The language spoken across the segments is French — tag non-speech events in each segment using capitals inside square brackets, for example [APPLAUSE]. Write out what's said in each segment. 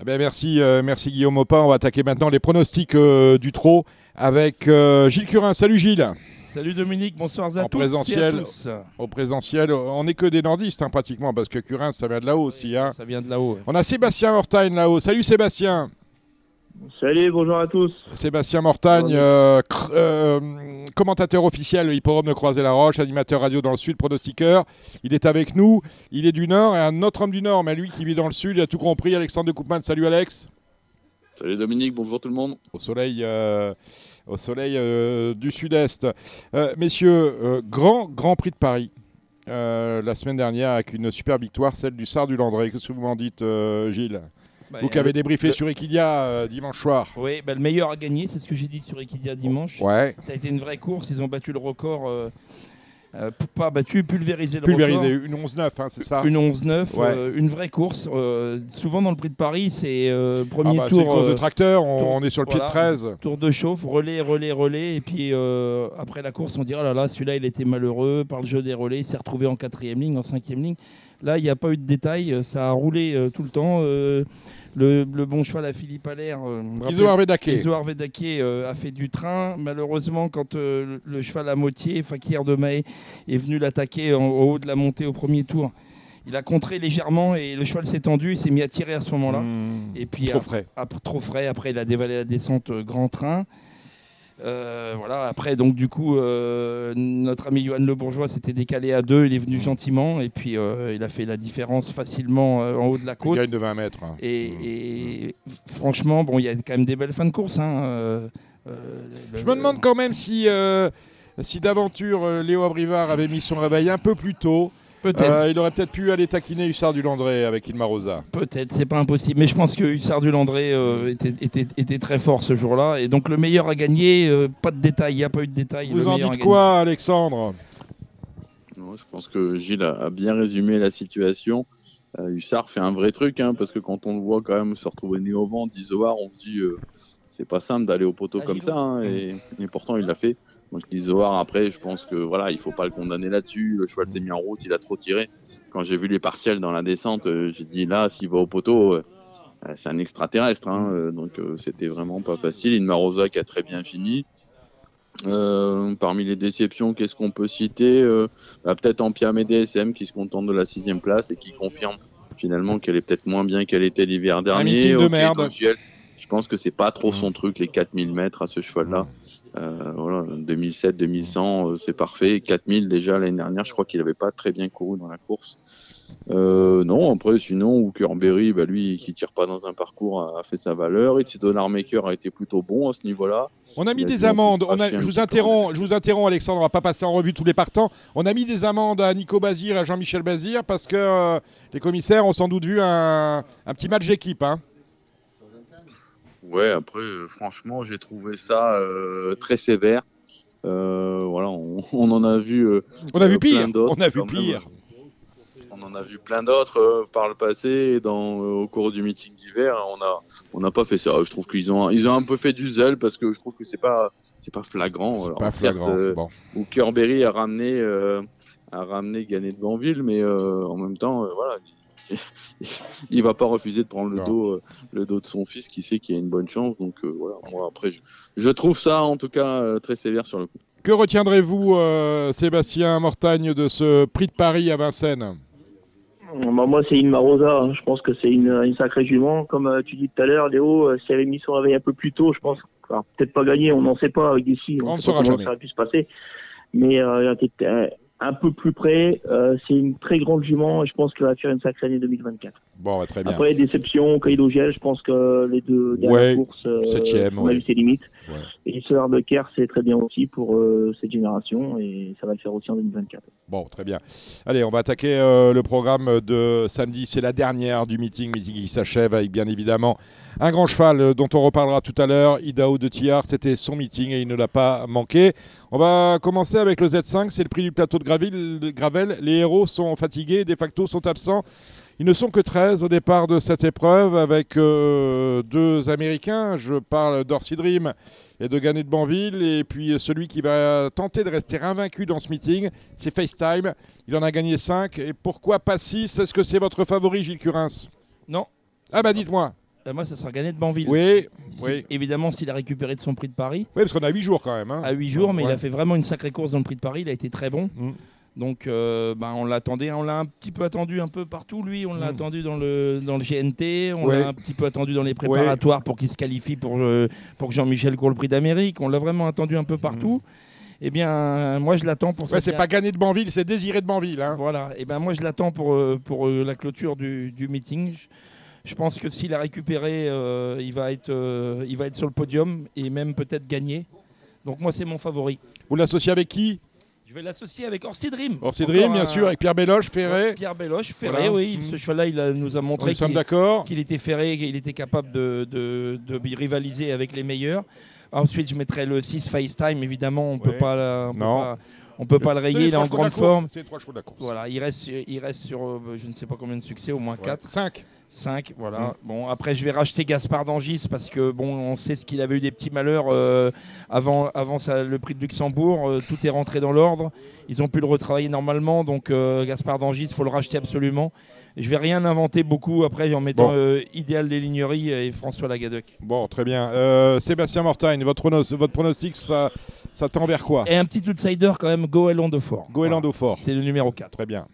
Eh ben, merci, euh, merci Guillaume Opin. On va attaquer maintenant les pronostics euh, du trot avec euh, Gilles Curin. Salut Gilles. Salut Dominique, bonsoir à En tous. présentiel. et à tous. Au présentiel, on n'est que des nordistes hein, pratiquement parce que Curin ça vient de là-haut aussi. hein. Ça vient de là-haut. ouais. On a Sébastien Mortagne là-haut. Salut Sébastien. Salut, bonjour à tous. Sébastien Mortagne, euh, euh, commentateur officiel Hippodrome de Croisé-la-Roche, animateur radio dans le Sud, pronostiqueur. Il est avec nous. Il est du Nord et un autre homme du Nord, mais lui qui vit dans le Sud, il a tout compris. Alexandre de Coupman. Salut Alex. Salut Dominique, bonjour tout le monde. Au soleil, euh, au soleil euh, du Sud-Est. Euh, messieurs, euh, grand, grand prix de Paris. euh, la semaine dernière avec une super victoire, celle du Sard du Landré. Qu'est-ce que vous m'en dites, euh, Gilles? Bah, Vous qui avez débriefé le- sur Equidia euh, dimanche soir. Oui, bah, le meilleur a gagné, c'est ce que j'ai dit sur Equidia dimanche. Ouais, Ça a été une vraie course, ils ont battu le record. euh, euh, pas battu, pulvérisé le pulvérisé, record. une 11-9, hein, c'est ça Une 11-9, Ouais. euh, une vraie course. souvent dans le prix de Paris, c'est Ah premier bah, C'est une tour, course de tracteur, on, tour- on est sur le pied de voilà. 13. tour de chauffe, relais, relais, relais. Et puis après la course, on dira, oh là là, celui-là, il était malheureux par le jeu des relais, il s'est retrouvé en quatrième ligne, en cinquième ligne. Là, il n'y a pas eu de détails, euh, ça a roulé euh, tout le temps. euh, le, le bon cheval à Philippe Allaire. euh, Iso euh, a fait du train. Malheureusement, quand euh, le, cheval à moitié, Fakir de Maé, est venu l'attaquer en- au haut de la montée au premier tour, il a contré légèrement et le cheval s'est tendu, il s'est mis à tirer à ce moment-là. Mmh, Et puis trop ap- frais. après, trop frais. Après, il a dévalé la descente grand train. Euh, voilà. Après, donc du coup, euh, notre ami Johan Le Bourgeois s'était décalé à deux. Il est venu gentiment et puis euh, il a fait la différence facilement en haut de la Il côte. gagne de 20 mètres. hein. Et, et franchement, bon, il y a quand même des belles fins de course. hein, le- Je me demande quand même si, si d'aventure Léo Abrivard avait mis son réveil un peu plus tôt. Peut-être, Euh, il aurait peut-être pu aller taquiner Hussard du Landré avec Ilma Rosa. peut-être, c'est pas impossible. Mais je pense que Hussard du Landré euh, était, était, était très fort ce jour-là. Et donc le meilleur a gagné. euh, pas de détails, il n'y a pas eu de détails. le Vous en dites quoi, Alexandre? Non, je pense que Gilles a, a bien résumé la situation. Euh, Hussard fait un vrai truc, hein, parce que quand on le voit quand même se retrouver né au vent, d'Isoar, on se dit euh, c'est pas simple d'aller au poteau Ah, comme ça, hein, et, et pourtant il l'a fait. Donc l'Isoar, après, je pense que voilà, il faut pas le condamner là-dessus. Le cheval s'est mis en route, il a trop tiré. Quand j'ai vu les partiels dans la descente, euh, j'ai dit là, s'il va au poteau, euh, euh, c'est un extraterrestre, hein, euh, donc c'était vraiment pas facile. Inma Rosa qui a très bien fini. Euh, parmi les déceptions, qu'est-ce qu'on peut citer Euh, bah, Peut-être Ampia DSM qui se contente de la sixième place et qui confirme finalement qu'elle est peut-être moins bien qu'elle était l'hiver dernier. meeting de merde. Je pense que c'est pas trop son truc, les 4000 mètres à ce cheval-là. Euh, voilà, 2007, 2100, euh, c'est parfait. 4000 déjà l'année dernière, je crois qu'il avait pas très bien couru dans la course. Euh, non, après, sinon, Hookerberry, bah, lui, qui tire pas dans un parcours, a, a fait sa valeur. Itzy Maker a été plutôt bon à ce niveau-là. On a mis a des amendes. On a, je, vous interromps, je vous interromps, Alexandre. On va pas passer en revue tous les partants. On a mis des amendes à Nico Bazir et à Jean-Michel Bazir parce que euh, les commissaires ont sans doute vu un, un petit match d'équipe. hein. Ouais, après, euh, franchement, j'ai trouvé ça euh, très sévère. Euh, voilà, on, [LAUGHS] on en a vu. euh, On a vu pire. On a vu même. pire. on en a vu plein d'autres euh, par le passé et dans, euh, au cours du meeting d'hiver. On a, on n'a pas fait ça. Je trouve qu'ils ont, ils ont un peu fait du zèle parce que je trouve que c'est pas, c'est pas flagrant. Alors, Pas certes, flagrant. euh, Bon. où Kerberry a ramené, euh, a ramené Gagné de Banville, mais euh, en même temps, voilà, [LAUGHS] il, va pas refuser de prendre le Non. dos, euh, le dos de son fils, qui sait qu'il y a une bonne chance. Donc euh, voilà, moi après, je, je trouve ça en tout cas euh, très sévère sur le coup. Que retiendrez-vous, euh, Sébastien Mortagne, de ce prix de Paris à Vincennes? Bah, moi, c'est Inma Rosa. hein. Je pense que c'est une, une sacrée jument. Comme euh, tu dis tout à l'heure, Léo, euh, si elle avait mis son réveil un peu plus tôt, je pense. Peut-être pas gagné, on n'en sait pas avec d'ici. On ne saura jamais. ça aurait pu se passer. Mais elle a un peu plus près. euh, c'est une très grande jument et je pense qu'elle va faire une sacrée année 2024. Bon, très bien. Après, déception, Caïdo Gel, je pense que les deux dernières Ouais, courses, euh, septième, on a ouais. eu ses limites. Ouais. Et ce de Kerr, c'est très bien aussi pour euh, cette génération et ça va le faire aussi en 2024. Bon, très bien. Allez, on va attaquer euh, le programme de samedi. C'est la dernière du meeting, meeting qui s'achève avec bien évidemment un grand cheval euh, dont on reparlera tout à l'heure, Idaho de Tillard. C'était son meeting et il ne l'a pas manqué. On va commencer avec le Z5, c'est le prix du plateau de Gravel. Les héros sont fatigués, de facto sont absents. Ils ne sont que 13 au départ de cette épreuve avec euh, deux Américains. Je parle d'Orsi Dream et de Gannet de Banville. Et puis celui qui va tenter de rester invaincu dans ce meeting, c'est FaceTime. Il en a gagné 5. Et pourquoi pas 6 Est-ce que c'est votre favori, Gilles Curins? Non. Ah bah dites-moi. Euh, moi, ça sera gagné de Banville. Oui, Si- oui. Évidemment, s'il a récupéré de son prix de Paris. Oui, parce qu'on a 8 jours quand même. hein. À 8 jours, mais il a fait vraiment une sacrée course dans le prix de Paris. Il a été très bon. Mm. Donc, euh, ben, on l'attendait. On l'a un petit peu attendu un peu partout, lui. On l'a Mm. attendu dans le, dans le GNT. On Ouais. l'a un petit peu attendu dans les préparatoires pour qu'il se qualifie pour, euh, pour que Jean-Michel court le prix d'Amérique. On l'a vraiment attendu un peu partout. Eh bien, moi, je l'attends pour. Ouais, c'est pas gagné de Banville, c'est désiré de Banville. Hein. Voilà, et ben moi je l'attends pour, euh, pour la clôture du, du meeting. Je, je pense que s'il a récupéré, euh, il, va être, euh, il va être sur le podium et même peut-être gagner. Donc moi c'est mon favori. Vous l'associez avec qui? Je vais l'associer avec Orsi Dream. Orsi Dream, bien un- sûr, avec Pierre Belloche, Ferré. Pierre Belloche, Ferré, Voilà. oui. Ce cheval-là, il a- nous a montré qu'il était ferré, qu'il était capable de, de- de rivaliser avec les meilleurs. Ensuite, je mettrai le 6 FaceTime, évidemment, on Ouais. peut pas, la- on peut Non. pas, on peut pas le rayer, il est en grande forme. C'est les trois chevaux de la course. Voilà, il reste, il reste sur euh, je ne sais pas combien de succès, au moins 4. 5. 5, voilà. Mm. Bon, après, je vais racheter Gaspard d'Angis parce que, bon, on sait ce qu'il avait eu des petits malheurs euh, avant, avant ça- le prix de Luxembourg. Euh, tout est rentré dans l'ordre. Ils ont pu le retravailler normalement. Donc, Gaspard d'Angis, il faut le racheter absolument. Je vais rien inventer beaucoup après en mettant Bon. euh, Idéal des Ligneries et François Lagadec. Bon, très bien. Euh, Sébastien Mortagne, votre, pronos- votre pronostic, ça, ça tend vers quoi? Et un petit outsider quand même, Goéland de Fort. Goéland au fort. C'est le numéro 4. Très bien.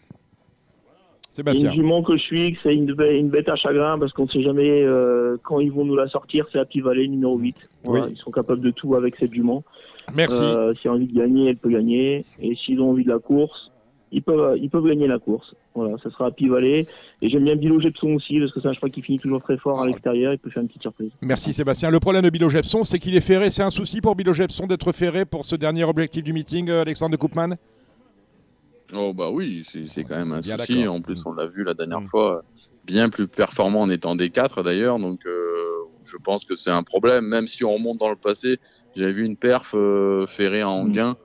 C'est Sébastien. une jument que je suis, que c'est une, une bête à chagrin parce qu'on ne sait jamais euh, quand ils vont nous la sortir. C'est la Petit Vallée numéro 8. Voilà, Oui. Ils sont capables de tout avec cette jument. Merci. Euh, S'il a envie de gagner, elle peut gagner. Et s'ils ont envie de la course, ils peuvent, ils peuvent gagner la course. Voilà, ça sera à Pi-Vallée. Et j'aime bien Bilo Gepson aussi, parce que c'est un cheval qui finit toujours très fort à l'extérieur. Il peut faire une petite surprise. Merci Sébastien. Le problème de Bilo Jepson, c'est qu'il est ferré. C'est un souci pour Bilo Jepson d'être ferré pour ce dernier objectif du meeting, euh, Alexandre de Koopman? Oh bah oui, c'est c'est quand même un Bien souci. d'accord. En plus, on l'a vu la dernière Mm. fois, bien plus performant en étant D4 d'ailleurs. Donc euh, je pense que c'est un problème. Même si on remonte dans le passé, j'avais vu une perf euh, ferrée en Mm. gain.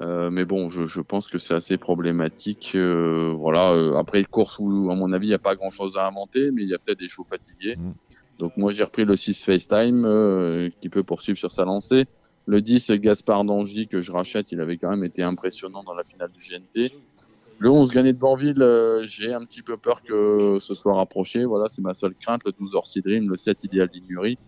Euh, mais bon, je, je pense que c'est assez problématique. Euh, voilà. euh, après une course où, à mon avis, il n'y a pas grand-chose à inventer, mais il y a peut-être des chevaux fatigués. Mm. Donc moi, j'ai repris le 6 FaceTime euh, qui peut poursuivre sur sa lancée. Le 10 Gaspard d'Angy que je rachète, il avait quand même été impressionnant dans la finale du GNT. Le 11 gagné de Banville, euh, j'ai un petit peu peur que ce soit rapproché. Voilà, c'est ma seule crainte. Le 12 Orsi Dream, le 7 Idéal d'Ignurie,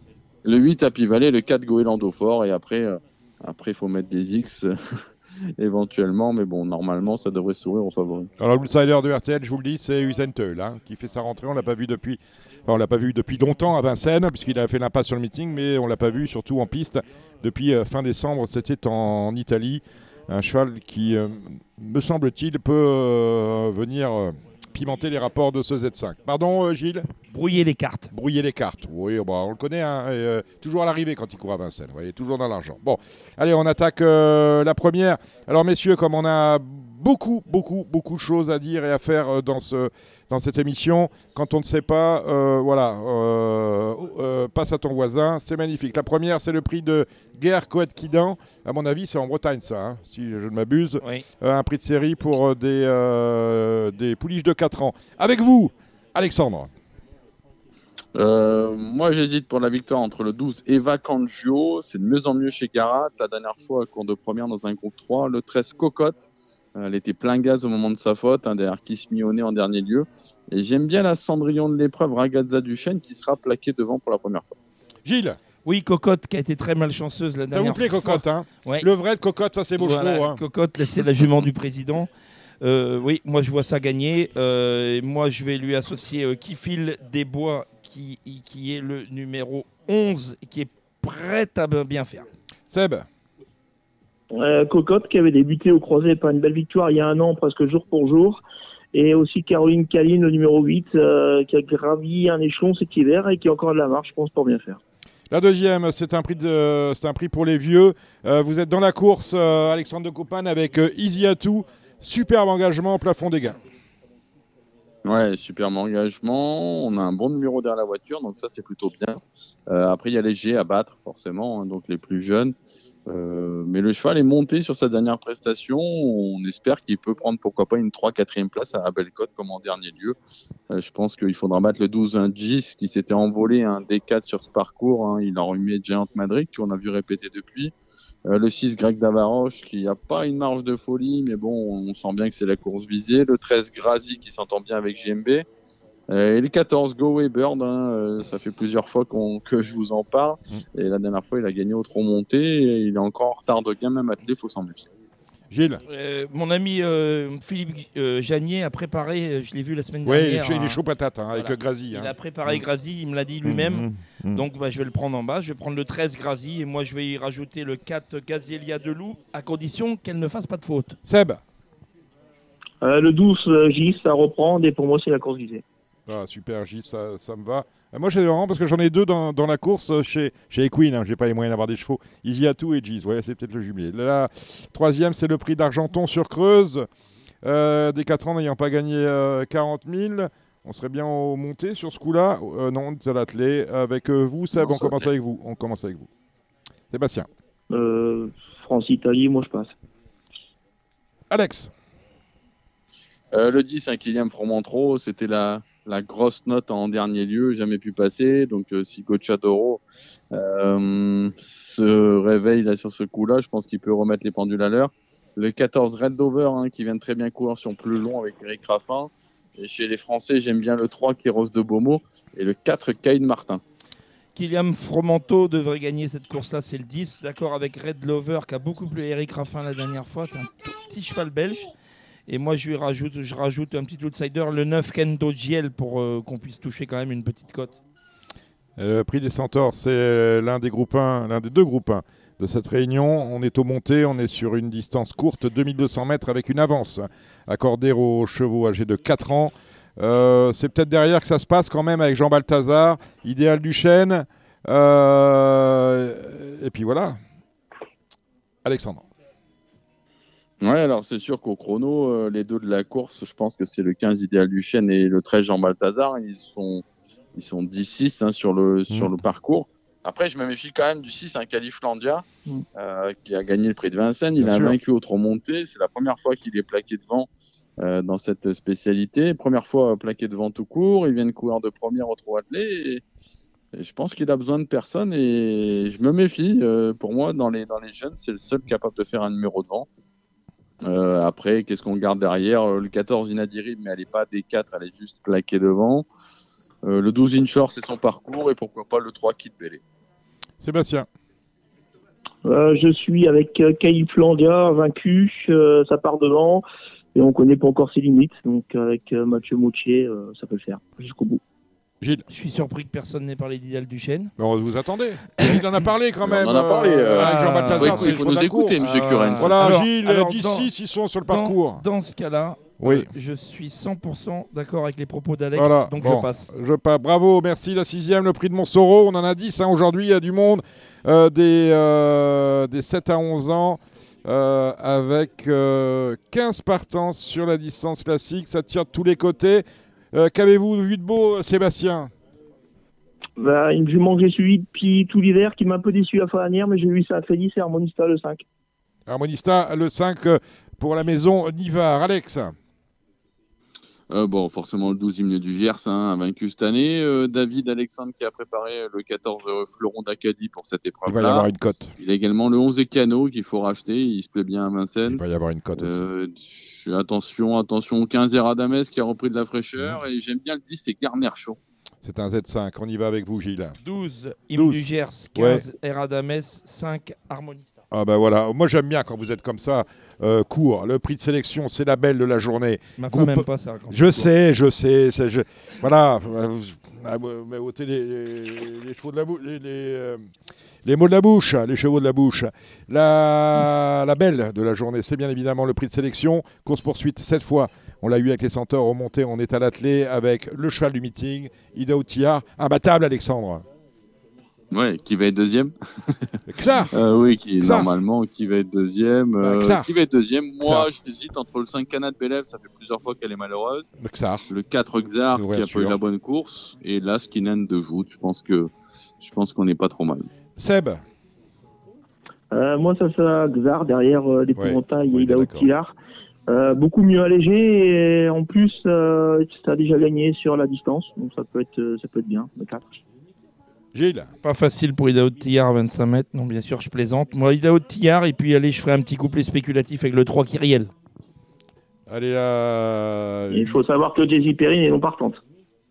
le 8 Happy Valley, le 4 Goélando Fort et après, euh, après faut mettre des X [LAUGHS] éventuellement, mais bon, normalement, ça devrait sourire aux favoris. Alors l'outsider de RTL, je vous le dis, c'est Usain hein, qui fait sa rentrée. On l'a pas vu depuis, on l'a pas vu depuis longtemps à Vincennes, puisqu'il a fait l'impasse sur le meeting, mais on l'a pas vu surtout en piste depuis euh, fin décembre. C'était en Italie, un cheval qui, euh, me semble-t-il, peut euh, venir pimenter les rapports de ce Z5. Pardon, Gilles? Brouiller les cartes. Brouiller les cartes. Oui, bah, on le connaît, hein, et, euh, toujours à l'arrivée quand il court à Vincennes. Vous voyez, toujours dans l'argent. Bon, allez, on attaque euh, la première. Alors, messieurs, comme on a beaucoup, beaucoup, beaucoup de choses à dire et à faire euh, dans, ce, dans cette émission, quand on ne sait pas, euh, voilà, passe à ton voisin, c'est magnifique. La première, c'est le prix de Guerre Coët Quidan. À mon avis, c'est en Bretagne, ça, hein, si je ne m'abuse. Oui. Un prix de série pour des, des pouliches de 4 ans. Avec vous, Alexandre. Euh, moi, j'hésite pour la victoire entre le 12 Eva Cangio. C'est de mieux en mieux chez Garat. La dernière fois, cours de première dans un groupe 3. Le 13 Cocotte. Euh, Elle était plein gaz au moment de sa faute, hein, derrière Kiss nez en dernier lieu. Et j'aime bien la Cendrillon de l'épreuve, Ragazza Duchesne, qui sera plaquée devant pour la première fois. Gilles, Oui, Cocotte qui a été très malchanceuse la ça dernière vous plaît, fois. Cocotte hein Ouais. Le vrai de Cocotte, ça c'est beau Voilà, hein. Cocotte, c'est la jument du président. Euh, oui, moi je vois ça gagner. Euh, et moi je vais lui associer euh, Kifil Desbois, qui, qui est le numéro 11, et qui est prêt à bien faire. Seb, Euh, Cocotte qui avait débuté au croisé par une belle victoire il y a un an, presque jour pour jour. Et aussi Caroline Caline, le numéro 8, euh, qui a gravi un échelon cet hiver et qui a encore de la marche, je pense, pour bien faire. la deuxième, c'est un prix de, c'est un prix pour les vieux. Euh, vous êtes dans la course, euh, Alexandre de Copan, avec euh, Easy Atou. Superbe engagement plafond des gains. Ouais, superbe engagement. On a un bon numéro derrière la voiture, donc ça c'est plutôt bien. Euh, après, il y a les G à battre, forcément, hein, donc les plus jeunes. Euh, mais le cheval est monté sur sa dernière prestation. On espère qu'il peut prendre pourquoi pas une 3-4e place à Bellecote comme en dernier lieu. Euh, je pense qu'il faudra battre le 12 un Gis qui s'était envolé un D4 sur ce parcours. hein. Il a remis Giant Madrid qu'on a vu répéter depuis. Euh, le 6 Greg Davaroche qui n'a pas une marge de folie, mais bon, on sent bien que c'est la course visée. Le 13 Grazi qui s'entend bien avec JMB. Euh, et le 14, Go Bird, hein, euh, ça fait plusieurs fois qu'on- que je vous en parle. Mm. Et la dernière fois, il a gagné au trop monté. Et il est encore en retard de gain, même attelé, faut s'en méfier. Gilles Euh, mon ami euh, Philippe euh, Janier a préparé, je l'ai vu la semaine Oui, dernière. chaud- il est chaud patate hein, avec. Grazi. Il hein. a préparé Mm. Grazi, il me l'a dit lui-même. Mm, mm. Donc bah, je vais le prendre en bas. Je vais prendre le 13 Grazi et moi je vais y rajouter le 4 Gazielia de Loup à condition qu'elle ne fasse pas de faute. Seb Euh, le 12 euh, Gis à reprendre et pour moi c'est la course visée. Ah, super, Gilles, ça, ça me va. Euh, Moi, j'ai vraiment parce que j'en ai deux dans, dans la course euh, chez, chez Equine. Hein, j'ai pas les moyens d'avoir des chevaux. Easy Atou et Gis. Ouais, c'est peut-être le jumelé. La troisième, c'est le prix d'Argenton sur Creuse. Euh, des 4 ans n'ayant pas gagné euh, 40 000. On serait bien au monté sur ce coup-là. Euh, non, c'est à l'attelé. Avec euh, vous, Seb, Non, on commence avec vous. On commence avec vous. Sébastien. Euh, France-Italie, moi je passe. Alex. Euh, le 10, un Kylian Fromentro, c'était la, la grosse note en dernier lieu, jamais pu passer. Donc, euh, si Gocciadoro euh, se réveille là sur ce coup-là, je pense qu'il peut remettre les pendules à l'heure. Le 14, Red Dover, hein, qui vient de très bien courir sur plus long avec Eric Raffin. Et chez les Français, j'aime bien le 3, Kéros de Beaumont. Et le 4, Kyle Martin. Kylian Fromanto devrait gagner cette course-là, c'est le 10. D'accord avec Red Lover qui a beaucoup plu Eric Raffin la dernière fois. C'est un tout petit cheval belge. Et moi, je lui rajoute, je rajoute un petit outsider, le 9 Kendo Giel pour euh, qu'on puisse toucher quand même une petite cote. Le prix des Centaures, c'est l'un des groupes 1, l'un des deux groupes 1 de cette réunion. On est au monté, on est sur une distance courte, 2200 mètres, avec une avance accordée aux chevaux âgés de 4 ans. Euh, c'est peut-être derrière que ça se passe quand même avec Jean Balthazar, Idéal Duchesne. Euh, et puis voilà. Alexandre. Ouais, alors c'est sûr qu'au chrono, euh, les deux de la course, je pense que c'est le 15 Idéal du Chêne et le 13 Jean Balthazar. Ils sont, ils sont 10-6 hein, sur, le, sur le parcours. Après, je me méfie quand même du 6, un Califlandia, Mm. euh, qui a gagné le prix de Vincennes. Il Bien a sûr. vaincu au trop monté. C'est la première fois qu'il est plaqué devant euh, dans cette spécialité. Première fois euh, plaqué devant tout court. Il vient de courir de première au trop attelé. Et, et je pense qu'il a besoin de personne et je me méfie. Euh, pour moi, dans les, dans les jeunes, c'est le seul capable de faire un numéro devant. Euh, après, qu'est-ce qu'on garde derrière? Euh, Le 14 Inadirib, mais elle n'est pas des 4, elle est juste plaquée devant. Euh, le 12 Inshore, c'est son parcours. Et pourquoi pas le 3 Kit Bellé. Sébastien. Euh, je suis avec euh, Kyle Flandia, vaincu, euh, ça part devant, et on connaît pas encore ses limites, donc avec euh, Mathieu Moutier, euh, ça peut le faire jusqu'au bout. Gilles. Je suis surpris que personne n'ait parlé d'Idéal Duchesne. Mais on vous attendez. Il en a parlé quand On même. en a parlé, euh, avec Jean ah, Balthazar, oui, il faut nous écouter, course. monsieur Curens. Voilà, Alors- Gilles, alors, 10-6, ils sont sur le Dans- parcours. Dans, ce cas-là, Oui. euh, je suis 100% d'accord avec les propos d'Alex, Voilà, donc bon. je passe. Je pas. Bravo, merci. La sixième, le prix de Montsoro. On en a 10 hein, aujourd'hui. Il y a du monde euh, des, euh, des 7 à 11 ans euh, avec euh, 15 partants sur la distance classique. Ça tire de tous les côtés. Euh, Qu'avez-vous vu de beau, Sébastien? Bah, une jument que j'ai suivie depuis tout l'hiver, qui m'a un peu déçu la fois dernière, mais j'ai eu ça crédit, c'est Harmonista le 5. Harmonista, le 5 euh, pour la maison Nivard. Alex? Euh, bon, forcément, le 12 hymne du Gers hein, a vaincu cette année. Euh, David Alexandre qui a préparé le 14 euh, Fleuron d'Acadie pour cette il va y avoir une cote. Il a également le 11 Ecano qu'il faut racheter. Il se plaît bien à Il Vincennes. va y avoir une cote aussi. Euh, attention, attention, 15 Eradames qui a repris de la fraîcheur. Et j'aime bien le 10, c'est Garner Chaud. C'est un Z5. On y va avec vous, Gilles. 12, Hymne 12. du Gers, 15, Eradames, 5, Harmonista. Ah ben voilà, moi j'aime bien quand vous êtes comme ça, euh, court. Le prix de sélection, c'est la belle de la journée. Ma femme Groupe- n'aime pas ça. quand Je sais, je sais. je- Voilà, vous- ah, m'avez ôté les, les- les chevaux de la bouche, les, les, euh, les mots de la bouche, les chevaux de la bouche. La, la belle de la journée, c'est bien évidemment le prix de sélection. Course poursuite, cette fois, on l'a eu avec les centaures remontés, on est à l'attelé avec le cheval du meeting, Ida Outillard, imbattable Alexandre. Ouais, qui va être deuxième Xar, [LAUGHS] Euh, Oui, qui normalement qui va être deuxième. Euh, Xar. qui va être deuxième Moi, j'hésite entre le 5 Canad Bélève, ça fait plusieurs fois qu'elle est malheureuse. le Xar. Le 4 Xar Ouais, qui a pas eu la bonne course. Et là, Skinan de Joute. Je pense que je pense qu'on n'est pas trop mal. Seb, Euh, moi, ça sera Xar derrière euh, l'épouvantail oui, et d'accord. Tillard. Euh, beaucoup mieux allégé et en plus, euh, ça a déjà gagné sur la distance, donc ça peut être, euh, ça peut être bien, le 4. Gilles, Pas facile pour Idaho de Tillard à 25 mètres. Non, bien sûr, je plaisante. Moi, Idaho de Tillard, et puis allez, je ferai un petit couplet spéculatif avec le 3 Kyriel. allez là. Il faut savoir que Daisy Perrine est non partante.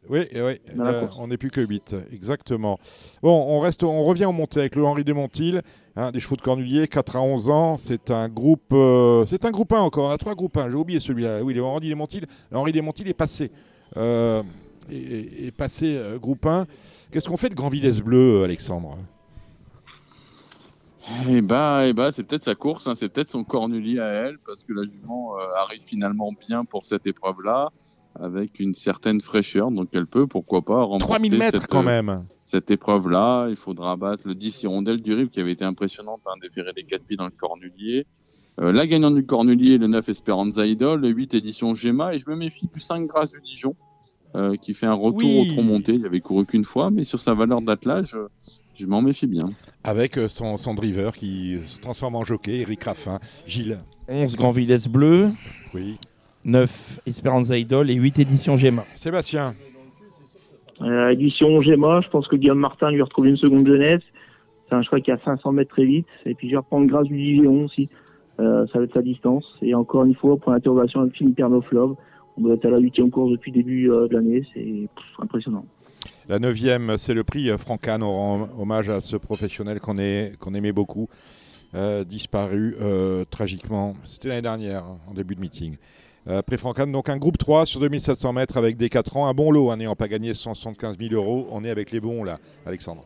Oui, oui. Euh, on n'est plus que 8, exactement. Bon, on, reste, on revient au montée avec le Henri Desmontil, hein, des chevaux de Cornulier, 4 à 11 ans. C'est un groupe euh, c'est un groupe 1 encore, on a trois groupes 1. J'ai oublié celui-là. Oui, le Henri Desmontil, le Henri Desmontil est passé. Euh, est passé euh, groupe 1. Qu'est-ce qu'on fait de Grand Villesse Bleu, Alexandre? Eh bah, eh bah, c'est peut-être sa course, hein, c'est peut-être son cornulier à elle, parce que la jument euh, arrive finalement bien pour cette épreuve-là, avec une certaine fraîcheur, donc elle peut, pourquoi pas, remporter 3000 mètres cette, quand euh, même. cette épreuve-là. Il faudra battre le 10 Hirondelle du Rive, qui avait été impressionnante, hein, déférer les 4 pieds dans le cornulier. Euh, la gagnante du cornulier, le 9 Esperanza Idol, le 8 édition Gemma, et je me méfie du 5 Grâce du Dijon, euh, qui fait un retour Oui. au tronc monté. Il avait couru qu'une fois, mais sur sa valeur d'attelage, je m'en méfie bien. Avec euh, son, son driver qui se transforme en jockey, Eric Raffin. Gilles. 11 Grand Villesse Bleu, Oui. 9 Esperanza Idol et 8 éditions Gemma. Sébastien. Euh, édition Gemma, je pense que Guillaume Martin lui a retrouvé une seconde jeunesse. C'est un cheval qui a 500 mètres très vite. Et puis je vais reprendre grâce du Dijon aussi. Euh, ça va être sa distance. Et encore une fois, pour l'interrogation avec Philippe Pernoflov, on doit être à la huitième course depuis le début euh, de l'année. C'est impressionnant. La neuvième, c'est le prix euh, Francan. On rend hommage à ce professionnel qu'on aimait beaucoup, euh, disparu tragiquement. C'était l'année dernière, hein, en début de meeting. Euh, prix Francan, donc un groupe 3 sur 2700 mètres avec des 4 ans. Un bon lot, hein, n'ayant pas gagné 175 000 euros. On est avec les bons là, Alexandre.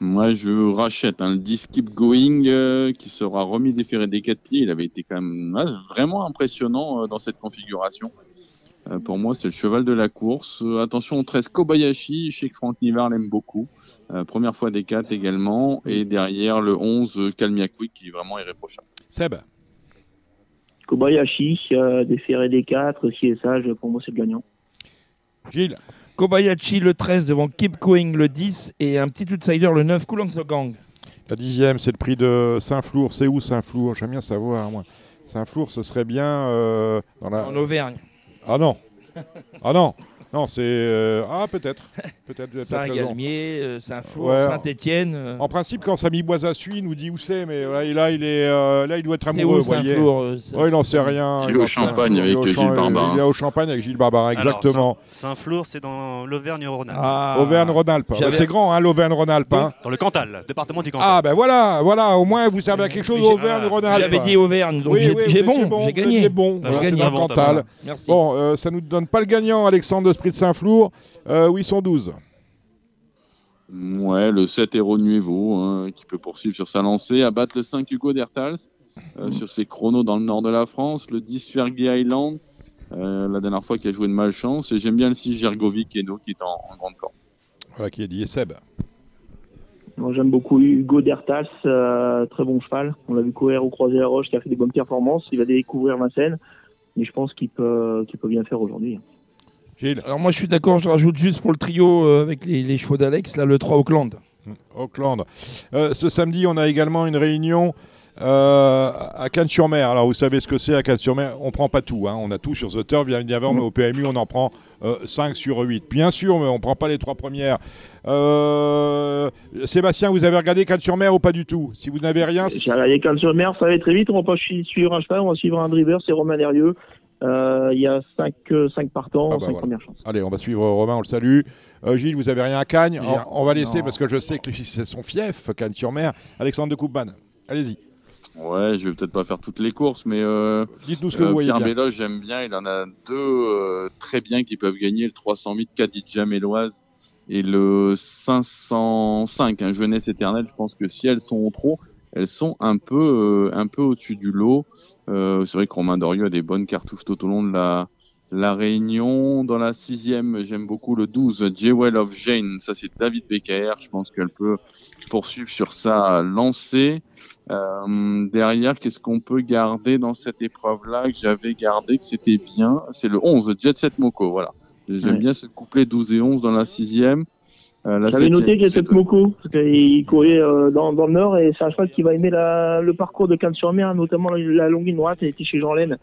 Moi, je rachète un le 10 Keep Going euh, qui sera remis déféré des quatre pieds. Il avait été quand même vraiment impressionnant euh, dans cette configuration. Euh, pour moi, c'est le cheval de la course. Euh, attention au 13 Kobayashi. Je sais que Franck Nivard l'aime beaucoup. Euh, première fois des 4 également. Et derrière le 11 euh, Kalmia Quick qui est vraiment irréprochable. Seb, Kobayashi, euh, déféré des 4, si est sage, pour moi c'est le gagnant. Gilles, Kobayashi le 13 devant Keep Going le 10 et un petit outsider le 9 Coulomb Gang. la dixième, c'est le prix de Saint-Flour. C'est où Saint-Flour? J'aime bien savoir, moi. Saint-Flour, ce serait bien euh, dans la... En Auvergne. Ah non Ah non Non, c'est... euh, Ah, peut-être. [LAUGHS] Peut-être. Saint-Galmier, euh, Saint-Flour, Ouais. Saint-Étienne. euh, En principe, quand Samy Boisa suit, il nous dit où c'est, mais là, il est, euh, là, il doit être amoureux, où vous voyez. Oh, il n'en sait rien. Il est au Champagne il est avec au Gilles Barbarin. Il est au Champagne avec Gilles Barbarin, exactement. Saint- Saint-Flour, c'est dans l'Auvergne-Rhône-Alpes. Ah. Auvergne-Rhône-Alpes. C'est grand, hein, l'Auvergne-Rhône-Alpes. hein. Dans le Cantal, département du Cantal. Ah, ben voilà, voilà, au moins, vous servez à quelque chose, Auvergne-Rhône-Alpes. J'avais dit Auvergne, donc Oui, j'ai bon, j'ai gagné. bon, c'est t'as Cantal. Bon, ça nous donne pas le gagnant, Alexandre de Saint-Flour. Euh, où ils sont 12 Ouais, le 7 Hero Nuevo hein, qui peut poursuivre sur sa lancée, abattre le 5 Hugo Dertals euh, sur ses chronos dans le nord de la France, le 10 Fergie Island, euh, la dernière fois qui a joué de malchance, et j'aime bien le 6 Gergovic Eno qui est en, en grande forme. Voilà qui est dit. Et Seb. Moi j'aime beaucoup Hugo Dertals, euh, très bon cheval. On l'a vu courir au Croisé la Roche qui a fait des bonnes performances. Il va découvrir Vincennes, mais je pense qu'il peut, qu'il peut bien faire aujourd'hui. Gilles. Alors moi je suis d'accord, je rajoute juste pour le trio euh, avec les, les chevaux d'Alex, là le 3 Auckland. Auckland. Euh, ce samedi, on a également une réunion euh, à Cannes-sur-Mer. Alors, vous savez ce que c'est à Cannes-sur-Mer? On prend pas tout. hein. On a tout sur The Turf, bien évidemment, mais au PMU, on en prend 5 sur 8. Bien sûr, mais on prend pas les trois premières. Euh, Sébastien, vous avez regardé Cannes-sur-Mer ou pas du tout? Si vous n'avez rien, J'ai regardé Cannes sur mer, ça va très vite. On va pas suivre un cheval, on va suivre un driver, c'est Romain Derrieux. Euh, Il y a 5 cinq partants, Ah 5 bah voilà. premières chances. allez, on va suivre Romain, on le salue. Euh, Gilles, vous avez rien à Cannes Rien. on, on va laisser Non. parce que je sais que c'est son fief, Cannes-sur-Mer. Alexandre de Koopman, allez-y. Ouais, je vais peut-être pas faire toutes les courses, mais euh, Dites-nous ce que euh, vous voyez Pierre bien. Béloche, j'aime bien. Il en a deux euh, très bien qui peuvent gagner le 300 000 Khadija Méloise et le 505, un jeunesse éternelle. Je pense que si elles sont trop, elles sont un peu, euh, un peu au-dessus du lot. Euh, c'est vrai que Romain Dorieux a des bonnes cartouches tout au long de la, la réunion. Dans la sixième, j'aime beaucoup le 12, Jewel of Jane. Ça, c'est David Becker. Je pense qu'elle peut poursuivre sur sa lancée. Euh, derrière, qu'est-ce qu'on peut garder dans cette épreuve-là que j'avais gardé, que c'était bien? C'est le 11, Jet Set Moko. Voilà. J'aime Ouais. bien ce couplet 12 et 11 dans la sixième. Euh, J'avais noté qu'il cette Moko, parce qu'il courait euh, dans, dans le nord et c'est un cheval qui va aimer la- le parcours de Cannes-sur-Mer, notamment la, la longue ligne droite. Il était chez Jean Laine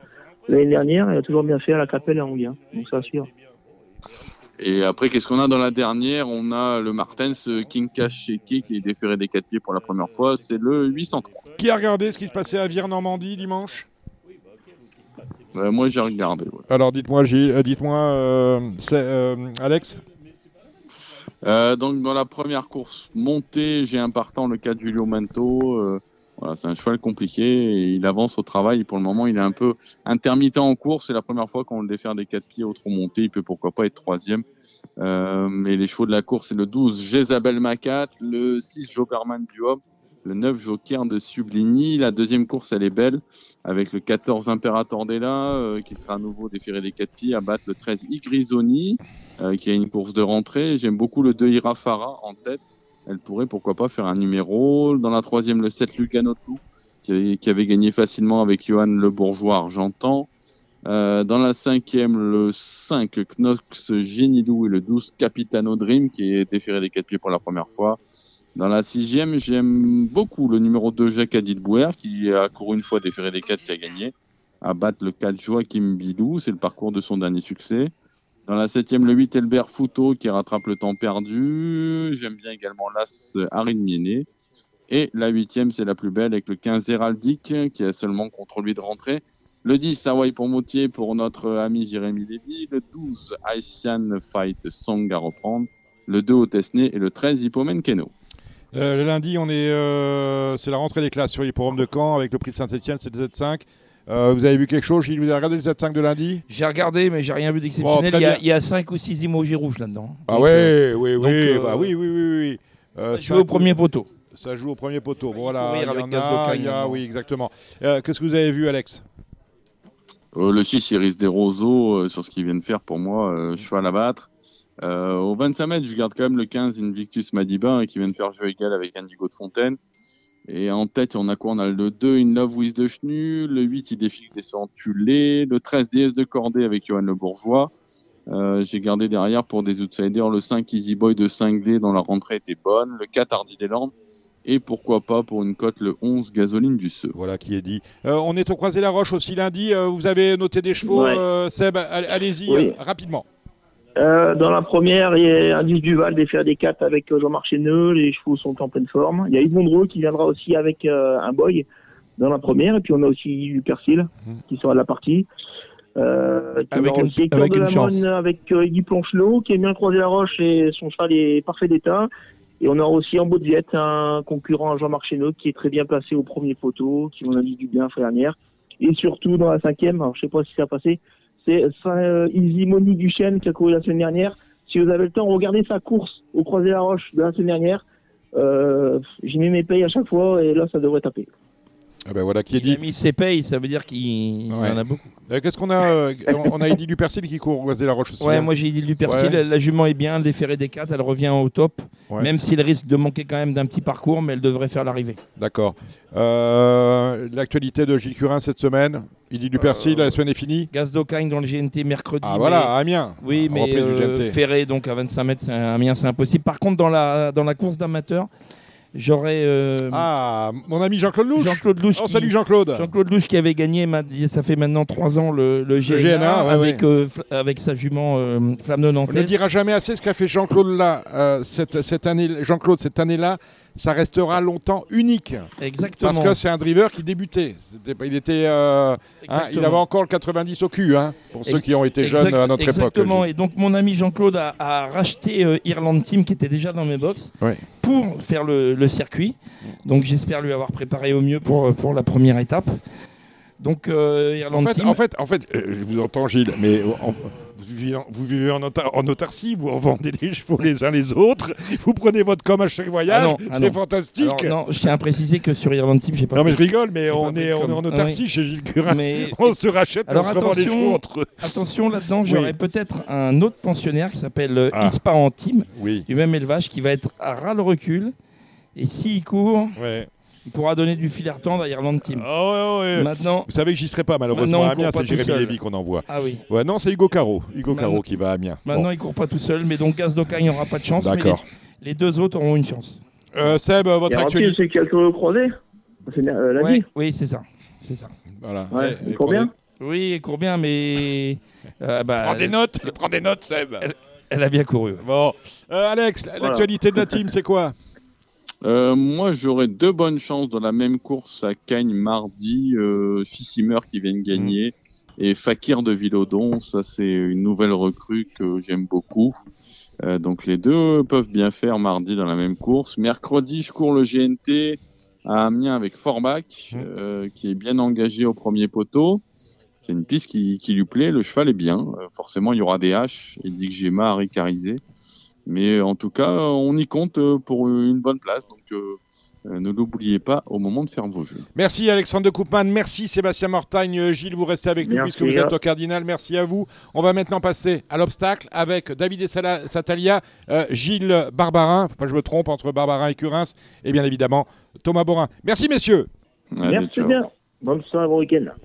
l'année dernière, il a toujours bien fait à la Capelle et à Anguien. Donc ça suivre. Et après, qu'est-ce qu'on a dans la dernière? On a le Martens euh, King Cash qui est déféré des 4 pieds pour la première fois. C'est le 803. Qui a regardé ce qui se passait à Vire-Normandie dimanche? Euh, moi, j'ai regardé. ouais. Alors dites-moi, Gilles, euh, dites-moi, euh, c'est, euh, Alex? Euh, donc, dans la première course montée, j'ai un partant, le 4 Julio Manto. Euh, voilà, c'est un cheval compliqué il avance au travail. Pour le moment, il est un peu intermittent en course. C'est la première fois qu'on le défère des quatre pieds au trop monté. Il peut pourquoi pas être troisième. Euh, mais les chevaux de la course, c'est le 12 Jezabel Macat, le 6 Joperman du Homme, le 9 Joker de Subligny. La deuxième course, elle est belle avec le 14 Imperator Della euh, qui sera à nouveau déféré des quatre pieds à battre le 13 Igrisoni euh, qui a une course de rentrée. J'aime beaucoup le 2 Irafara en tête. Elle pourrait pourquoi pas faire un numéro. Dans la troisième, le 7 Luganotlou qui qui avait gagné facilement avec Johan Le Bourgeois argentan. Euh, dans la cinquième, le 5 Knox Genilou et le 12 Capitano Dream qui est déféré des quatre pieds pour la première fois. Dans la sixième, j'aime beaucoup le numéro 2 Jacques Adilbouer qui a couru une fois déféré des quatre qui a gagné à battre le 4 Joachim Bidou. C'est le parcours de son dernier succès. Dans la septième, le 8 Elbert Fouto qui rattrape le temps perdu. J'aime bien également l'As Arin Miene. Et la huitième, c'est la plus belle avec le 15 Héraldique qui a seulement contre lui de rentrée. Le 10, Hawaii pour Moutier pour notre ami Jérémy Lévy. Le 12, Haitian Fight Song à reprendre. Le 2, Otesné. Et le 13, Hippomen Keno. Euh, le lundi, on est, euh, c'est la rentrée des classes sur l'hipporome de Caen avec le prix de Saint-Etienne, c'est le Z5. Euh, vous avez vu quelque chose Gilles? Vous avez regardé le Z5 de lundi? J'ai regardé, mais j'ai rien vu d'exceptionnel. Bon, il, y a- bien. il y a 5 ou 6 emojis rouges là-dedans. Ah Donc, ouais, euh, oui, oui, donc, euh, bah oui, oui, oui, oui. Euh, ça joue au premier poteau. Ça joue au premier poteau. Il Voilà, il y avec a, il y oui, exactement. Euh, Qu'est-ce que vous avez vu, Alex? Euh, le 6, Iris des Roseaux, euh, sur ce qu'il vient de faire pour moi, euh, cheval à battre. Euh, au 25 mètres, je garde quand même le 15 Invictus Madiba hein, qui vient de faire jeu égal avec Indigo de Fontaine. Et en tête, on a quoi? On a le 2 In Love with de Chenu, le 8 il défile des Centulés, le 13 DS de Cordée avec Johan Le Bourgeois. Euh, J'ai gardé derrière pour des outsiders le 5 Easy Boy de Cinglé dont la rentrée était bonne, le 4 Hardy des Landes et pourquoi pas pour une cote le 11 Gasoline du Seu. Voilà qui est dit. Euh, on est au Croisé la Roche aussi lundi. Euh, vous avez noté des chevaux, Ouais. euh, Seb all- Allez-y, Oui. euh, rapidement. Euh, dans la première, il y a Indice Duval des des 4 avec euh, Jean-Marc Chéneux. Les chevaux sont en pleine forme. Il y a Yves Mondreux qui viendra aussi avec euh, un boy dans la première. Et puis on a aussi du Persil Mhm. qui sera de la partie. Euh, Avec une- aussi avec de une la chance. Avec euh, Guy Planchelot qui est bien croisé la roche et son cheval est parfait d'état. Et on aura aussi en Viette un concurrent à Jean-Marc Chéneux qui est très bien placé au premier poteau, qui m'en a dit du bien la dernière. Et surtout dans la cinquième, alors je sais pas si ça a passé, c'est euh, Easy Monique Duchesne qui a couru la semaine dernière. Si vous avez le temps, regardez sa course au Croisé la Roche de la semaine dernière. Euh, J'y mets mes payes à chaque fois et là ça devrait taper. Ah ben voilà qui est Il a dit. mis ses payes, ça veut dire qu'il il Ouais. en a beaucoup. Euh, Qu'est-ce qu'on a euh, On on a Eddy du Persil qui court la Roche aussi. Ouais, moi j'ai dit du persil. Ouais. La jument est bien, le déféré des 4, elle revient au top. Ouais. Même s'il risque de manquer quand même d'un petit parcours, mais elle devrait faire l'arrivée. D'accord. Euh, L'actualité de Gilles Curin cette semaine. Eddy du Persil, la semaine est finie. Gaz d'Ocagne dans le GNT mercredi. Ah mais- voilà, à Amiens. Oui, mais Reprise du euh, GNT. ferré donc à 25 mètres, c'est un Amiens, c'est impossible. Par contre, dans la, dans la course d'amateur, j'aurais euh, Ah, mon ami Jean-Claude Louche. Jean-Claude Louche. Oh, qui- salut Jean-Claude. Jean-Claude Louche qui avait gagné, ça fait maintenant trois ans, le, le GNA, GNA, ouais, avec, ouais. euh, avec sa jument euh, Flamme de On ne Nantes. dira jamais assez ce qu'a fait Jean-Claude là. euh, cette, cette année, Jean-Claude, cette année-là, ça restera longtemps unique. Exactement. Parce que c'est un driver qui débutait. Il, était, euh, hein, il Exactement. avait encore le 90 au cul, hein, pour ceux qui ont été jeunes à notre Exactement. époque. Et donc mon ami Jean-Claude a, a racheté euh, Irland Team qui était déjà dans mes box pour faire le, le circuit. Donc j'espère lui avoir préparé au mieux pour, pour la première étape. Donc euh, En Irland fait, Team. en fait, en fait euh, je vous entends Gilles, mais en- vous vivez en, vous vivez en autar- en autarcie, vous revendez les chevaux les uns les autres, vous prenez votre com à chaque voyage, Ah ah c'est fantastique. Alors, non, je tiens à préciser que sur Irland Team, j'ai pas. non mais je rigole, mais on est, on en Ah autarcie chez Gilles Curin. Mais [LAUGHS] On se rachète, Alors, on se revend les chevaux entre eux. attention là-dedans, Oui. j'aurai peut-être un autre pensionnaire qui s'appelle euh, Ah. Ispahan Team, Oui, du même élevage, qui va être à ras le recul. Et s'il court, ouais. Il pourra donner du fil à retendre à Irland Team. Ah ouais, ouais. Maintenant, Vous savez que j'y serai pas malheureusement Maintenant, on à Amiens, court pas c'est tout Jérémy seul. Lévy qu'on envoie. ah oui. Ouais, non, c'est Hugo Caro. Hugo Maintenant- Caro qui va à Amiens. Bon. Maintenant, il court pas tout seul, mais donc Gaz d'Ocagne n'aura pas de chance. mais D'accord. Les, les deux autres auront une chance. Euh, Seb, euh, votre y actualité. c'est qui a couru au Croisé C'est euh, lundi. Ouais, oui, c'est ça. C'est ça. Voilà. Ouais, Et- il court bien Oui, il court bien, mais euh, bah, Prends des notes, prends des notes, Seb. elle a bien couru. ouais. Bon, Euh, Alex, l'actualité de la team, c'est quoi? Euh, moi, j'aurais deux bonnes chances dans la même course à Cagnes mardi. Euh, Fissimer qui vient de gagner. Et Fakir de Villodon, ça c'est une nouvelle recrue que j'aime beaucoup. Euh, donc les deux peuvent bien faire mardi dans la même course. Mercredi, je cours le GNT à Amiens avec Forbach, Mmh. euh, qui est bien engagé au premier poteau. C'est une piste qui, qui lui plaît, le cheval est bien. Euh, forcément, il y aura des haches. Il dit que j'ai à ricariser. Mais en tout cas, on y compte euh, pour une bonne place. Donc euh, euh, ne l'oubliez pas au moment de faire vos jeux. Merci Alexandre de Koopman, merci Sébastien Mortagne. Gilles, vous restez avec nous Merci, puisque vous gars. êtes au Cardinal. Merci à vous. On va maintenant passer à l'obstacle avec David et Satalia, euh, Gilles Barbarin, faut pas que je me trompe entre Barbarin et Curins, et bien évidemment Thomas Borin. Merci messieurs. Allez, Merci ciao. bien. Bonne soirée, bon week-end.